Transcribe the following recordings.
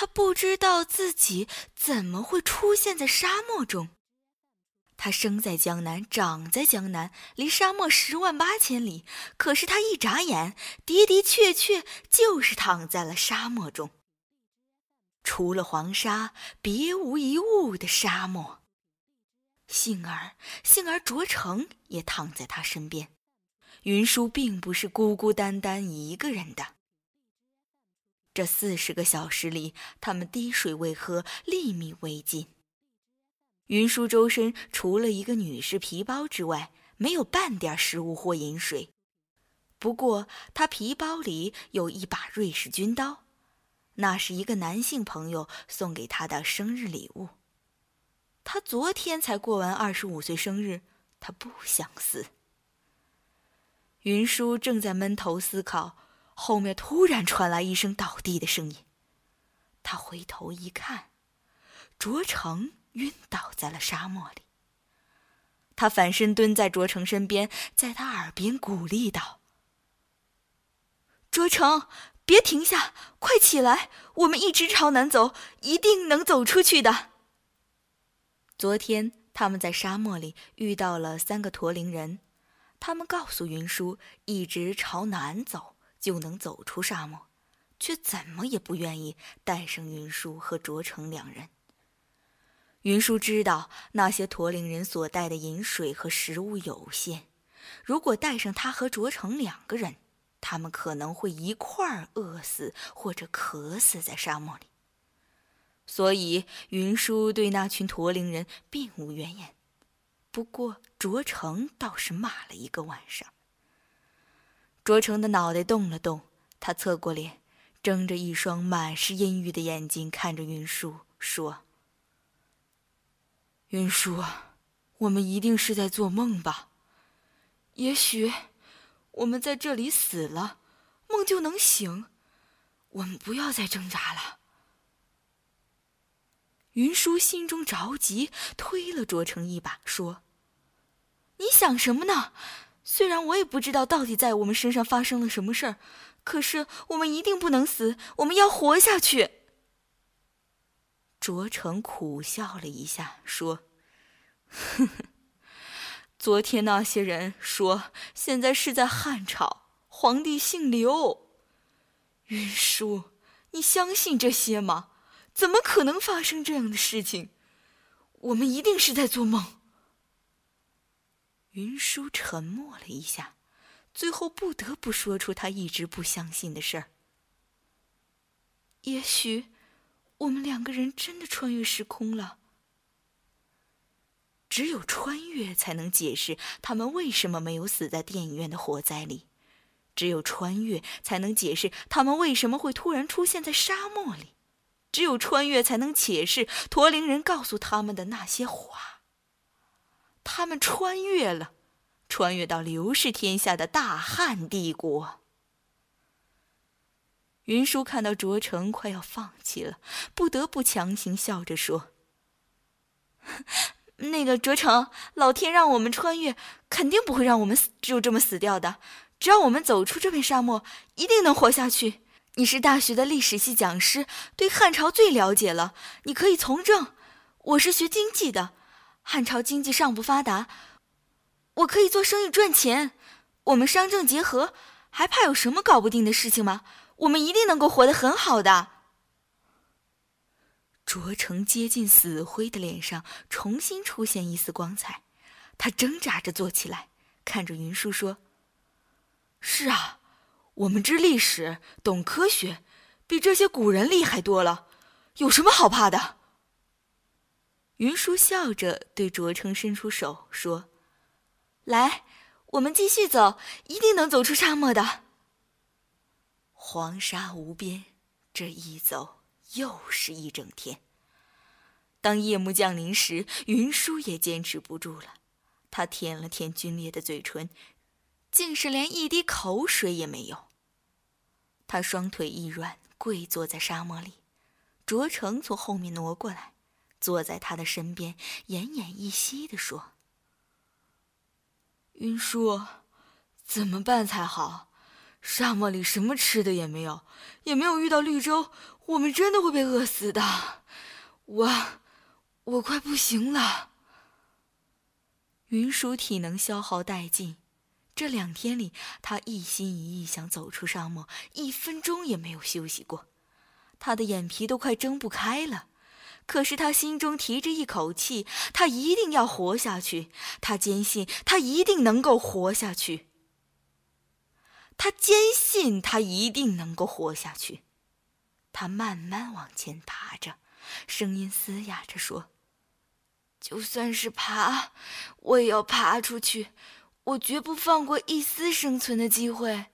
他不知道自己怎么会出现在沙漠中。他生在江南，长在江南，离沙漠十万八千里。可是他一眨眼，的的确确就是躺在了沙漠中。除了黄沙，别无一物的沙漠。幸而，幸而卓成也躺在他身边。云舒并不是孤孤单单一个人的。这四十个小时里，他们滴水未喝，粒米未进。云舒周身除了一个女士皮包之外，没有半点食物或饮水。不过，他皮包里有一把瑞士军刀，那是一个男性朋友送给他的生日礼物。他昨天才过完二十五岁生日，他不想死。云舒正在闷头思考，后面突然传来一声倒地的声音。他回头一看，卓成。晕倒在了沙漠里。他反身蹲在卓成身边，在他耳边鼓励道：“卓成，别停下，快起来！我们一直朝南走，一定能走出去的。”昨天他们在沙漠里遇到了三个驼铃人，他们告诉云舒，一直朝南走就能走出沙漠，却怎么也不愿意带上云舒和卓成两人。云舒知道那些驼铃人所带的饮水和食物有限，如果带上他和卓成两个人，他们可能会一块儿饿死或者渴死在沙漠里。所以云舒对那群驼铃人并无怨言。不过卓成倒是骂了一个晚上。卓成的脑袋动了动，他侧过脸，睁着一双满是阴郁的眼睛看着云舒，说。云舒，我们一定是在做梦吧？也许我们在这里死了，梦就能醒。我们不要再挣扎了。云舒心中着急，推了卓成一把，说：“你想什么呢？虽然我也不知道到底在我们身上发生了什么事儿，可是我们一定不能死，我们要活下去。”卓成苦笑了一下，说：“呵呵，昨天那些人说，现在是在汉朝，皇帝姓刘。云舒，你相信这些吗？怎么可能发生这样的事情？我们一定是在做梦。”云舒沉默了一下，最后不得不说出他一直不相信的事儿：“也许……”我们两个人真的穿越时空了。只有穿越才能解释他们为什么没有死在电影院的火灾里，只有穿越才能解释他们为什么会突然出现在沙漠里，只有穿越才能解释驼铃人告诉他们的那些话。他们穿越了，穿越到刘氏天下的大汉帝国。云舒看到卓成快要放弃了，不得不强行笑着说：“ 那个卓成，老天让我们穿越，肯定不会让我们死就这么死掉的。只要我们走出这片沙漠，一定能活下去。你是大学的历史系讲师，对汉朝最了解了，你可以从政。我是学经济的，汉朝经济尚不发达，我可以做生意赚钱。我们商政结合，还怕有什么搞不定的事情吗？”我们一定能够活得很好的。卓成接近死灰的脸上重新出现一丝光彩，他挣扎着坐起来，看着云舒说：“是啊，我们知历史，懂科学，比这些古人厉害多了，有什么好怕的？”云舒笑着对卓成伸出手说：“来，我们继续走，一定能走出沙漠的。”黄沙无边，这一走又是一整天。当夜幕降临时，云舒也坚持不住了。他舔了舔皲裂的嘴唇，竟是连一滴口水也没有。他双腿一软，跪坐在沙漠里。卓成从后面挪过来，坐在他的身边，奄奄一息地说：“云舒，怎么办才好？”沙漠里什么吃的也没有，也没有遇到绿洲，我们真的会被饿死的。我，我快不行了。云舒体能消耗殆尽，这两天里，他一心一意想走出沙漠，一分钟也没有休息过。他的眼皮都快睁不开了，可是他心中提着一口气，他一定要活下去。他坚信他一定能够活下去。他坚信他一定能够活下去。他慢慢往前爬着，声音嘶哑着说：“就算是爬，我也要爬出去，我绝不放过一丝生存的机会。”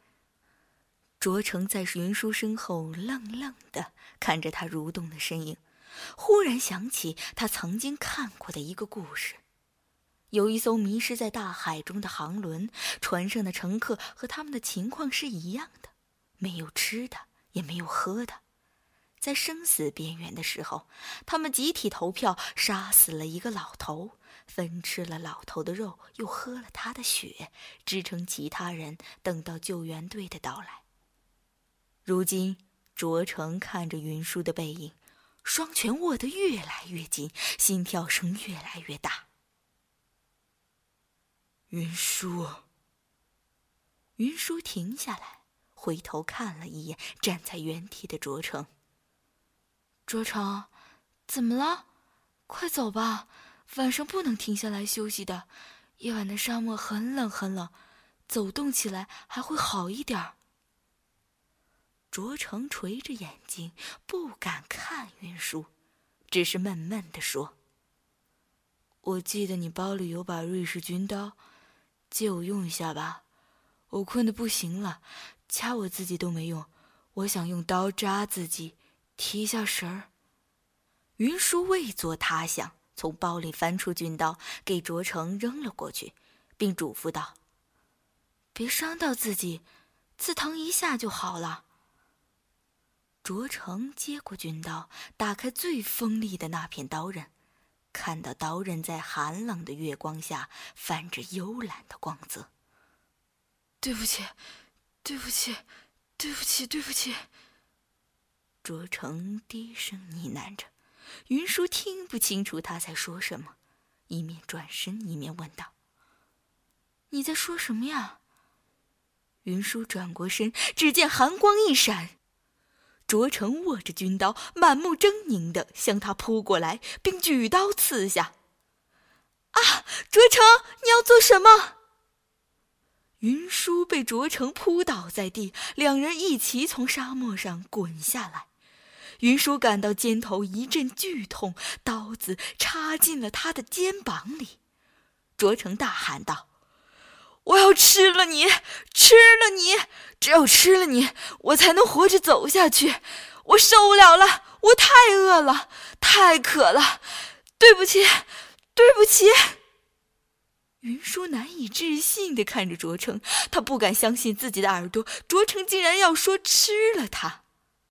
卓成在云舒身后愣愣的看着他蠕动的身影，忽然想起他曾经看过的一个故事：有一艘迷失在大海中的航轮，船上的乘客和他们的情况是一样的，没有吃的，也没有喝的。在生死边缘的时候，他们集体投票杀死了一个老头，分吃了老头的肉，又喝了他的血，支撑其他人等到救援队的到来。如今，卓成看着云舒的背影，双拳握得越来越紧，心跳声越来越大。云舒，云舒停下来，回头看了一眼站在原地的卓成。卓成，怎么了？快走吧，晚上不能停下来休息的。夜晚的沙漠很冷很冷，走动起来还会好一点儿。卓成垂着眼睛，不敢看云舒，只是闷闷地说：“我记得你包里有把瑞士军刀，借我用一下吧。我困得不行了，掐我自己都没用，我想用刀扎自己。”提一下神儿。云舒未作他想，从包里翻出军刀，给卓成扔了过去，并嘱咐道：“别伤到自己，刺疼一下就好了。”卓成接过军刀，打开最锋利的那片刀刃，看到刀刃在寒冷的月光下泛着幽蓝的光泽。对不起，对不起，对不起，对不起。卓成低声呢喃着，云舒听不清楚他在说什么，一面转身一面问道：“你在说什么呀？”云舒转过身，只见寒光一闪，卓成握着军刀，满目狰狞的向他扑过来，并举刀刺下。“啊，卓成，你要做什么？”云舒被卓成扑倒在地，两人一起从沙漠上滚下来。云舒感到肩头一阵剧痛，刀子插进了他的肩膀里。卓成大喊道：“我要吃了你，吃了你！只有吃了你，我才能活着走下去。我受不了了，我太饿了，太渴了。对不起，对不起。”云舒难以置信地看着卓成，他不敢相信自己的耳朵，卓成竟然要说吃了他。